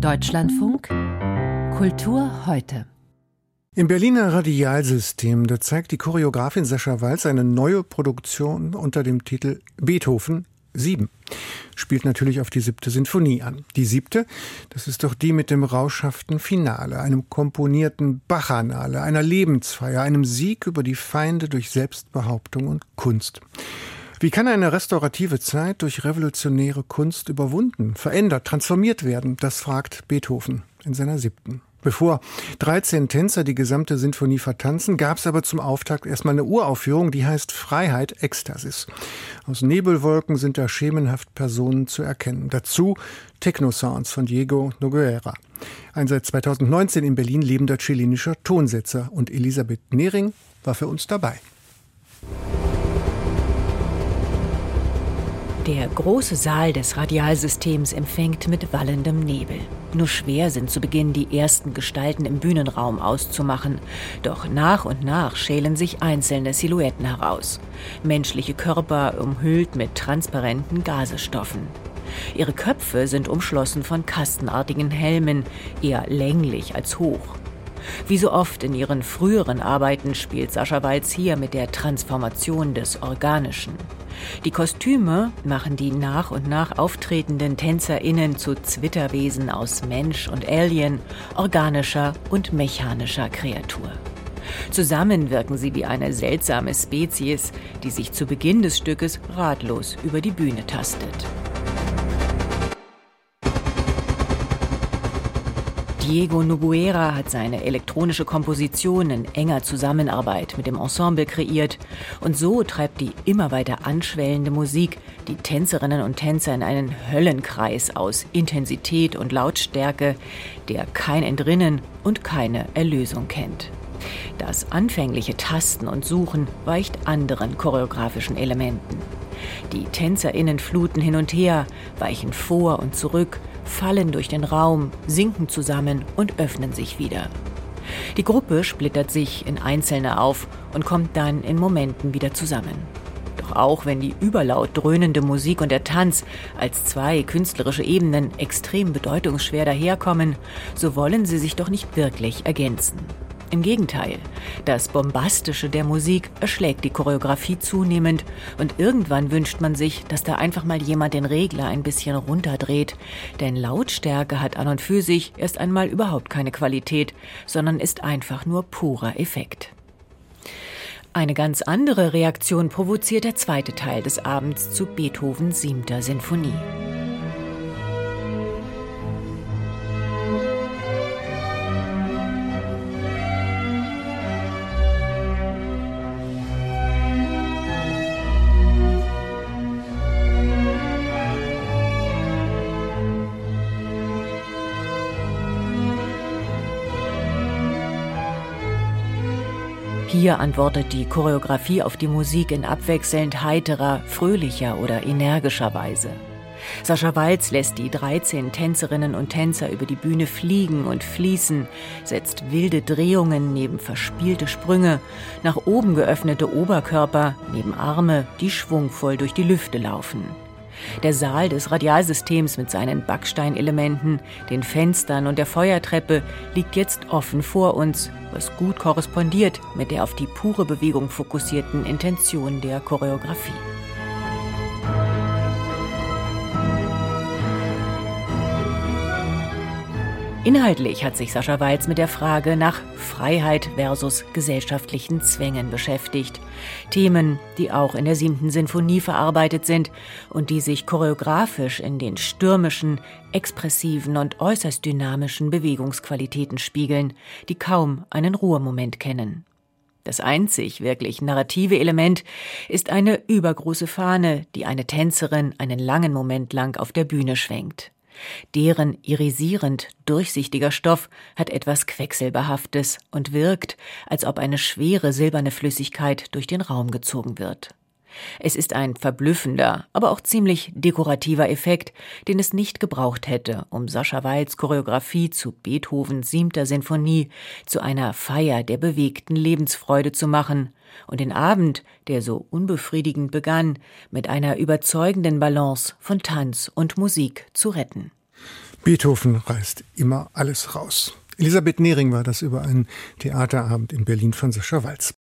Deutschlandfunk Kultur heute. Im Berliner Radialsystem, da zeigt die Choreografin Sascha Walz eine neue Produktion unter dem Titel Beethoven 7. Spielt natürlich auf die siebte Sinfonie an. Die siebte, das ist doch die mit dem rauschhaften Finale, einem komponierten Bachanale, einer Lebensfeier, einem Sieg über die Feinde durch Selbstbehauptung und Kunst. Wie kann eine restaurative Zeit durch revolutionäre Kunst überwunden, verändert, transformiert werden? Das fragt Beethoven in seiner siebten. Bevor 13 Tänzer die gesamte Sinfonie vertanzen, gab es aber zum Auftakt erstmal eine Uraufführung, die heißt Freiheit Ekstasis. Aus Nebelwolken sind da schemenhaft Personen zu erkennen. Dazu Techno-Sounds von Diego Noguera. Ein seit 2019 in Berlin lebender chilenischer Tonsetzer und Elisabeth Nehring war für uns dabei. Der große Saal des Radialsystems empfängt mit wallendem Nebel. Nur schwer sind zu Beginn die ersten Gestalten im Bühnenraum auszumachen. Doch nach und nach schälen sich einzelne Silhouetten heraus. Menschliche Körper umhüllt mit transparenten Gasestoffen. Ihre Köpfe sind umschlossen von kastenartigen Helmen, eher länglich als hoch. Wie so oft in ihren früheren Arbeiten spielt Sascha Walz hier mit der Transformation des Organischen. Die Kostüme machen die nach und nach auftretenden TänzerInnen zu Zwitterwesen aus Mensch und Alien, organischer und mechanischer Kreatur. Zusammen wirken sie wie eine seltsame Spezies, die sich zu Beginn des Stückes ratlos über die Bühne tastet. Diego Noguera hat seine elektronische Komposition in enger Zusammenarbeit mit dem Ensemble kreiert und so treibt die immer weiter anschwellende Musik die Tänzerinnen und Tänzer in einen Höllenkreis aus Intensität und Lautstärke, der kein Entrinnen und keine Erlösung kennt. Das anfängliche Tasten und Suchen weicht anderen choreografischen Elementen. Die TänzerInnen fluten hin und her, weichen vor und zurück, fallen durch den Raum, sinken zusammen und öffnen sich wieder. Die Gruppe splittert sich in Einzelne auf und kommt dann in Momenten wieder zusammen. Doch auch wenn die überlaut dröhnende Musik und der Tanz als zwei künstlerische Ebenen extrem bedeutungsschwer daherkommen, so wollen sie sich doch nicht wirklich ergänzen. Im Gegenteil, das Bombastische der Musik erschlägt die Choreografie zunehmend und irgendwann wünscht man sich, dass da einfach mal jemand den Regler ein bisschen runterdreht, denn Lautstärke hat an und für sich erst einmal überhaupt keine Qualität, sondern ist einfach nur purer Effekt. Eine ganz andere Reaktion provoziert der zweite Teil des Abends zu Beethovens siebter Sinfonie. Hier antwortet die Choreografie auf die Musik in abwechselnd heiterer, fröhlicher oder energischer Weise. Sascha Walz lässt die 13 Tänzerinnen und Tänzer über die Bühne fliegen und fließen, setzt wilde Drehungen neben verspielte Sprünge, nach oben geöffnete Oberkörper neben Arme, die schwungvoll durch die Lüfte laufen. Der Saal des Radialsystems mit seinen Backsteinelementen, den Fenstern und der Feuertreppe liegt jetzt offen vor uns, was gut korrespondiert mit der auf die pure Bewegung fokussierten Intention der Choreografie. Inhaltlich hat sich Sascha Walz mit der Frage nach Freiheit versus gesellschaftlichen Zwängen beschäftigt. Themen, die auch in der siebten Sinfonie verarbeitet sind und die sich choreografisch in den stürmischen, expressiven und äußerst dynamischen Bewegungsqualitäten spiegeln, die kaum einen Ruhemoment kennen. Das einzig wirklich narrative Element ist eine übergroße Fahne, die eine Tänzerin einen langen Moment lang auf der Bühne schwenkt. Deren irisierend durchsichtiger Stoff hat etwas Quecksilberhaftes und wirkt, als ob eine schwere silberne Flüssigkeit durch den Raum gezogen wird. Es ist ein verblüffender, aber auch ziemlich dekorativer Effekt, den es nicht gebraucht hätte, um Sascha Weils Choreografie zu Beethovens siebter Sinfonie zu einer Feier der bewegten Lebensfreude zu machen und den Abend, der so unbefriedigend begann, mit einer überzeugenden Balance von Tanz und Musik zu retten. Beethoven reißt immer alles raus. Elisabeth Nehring war das über einen Theaterabend in Berlin von Sascha Walz.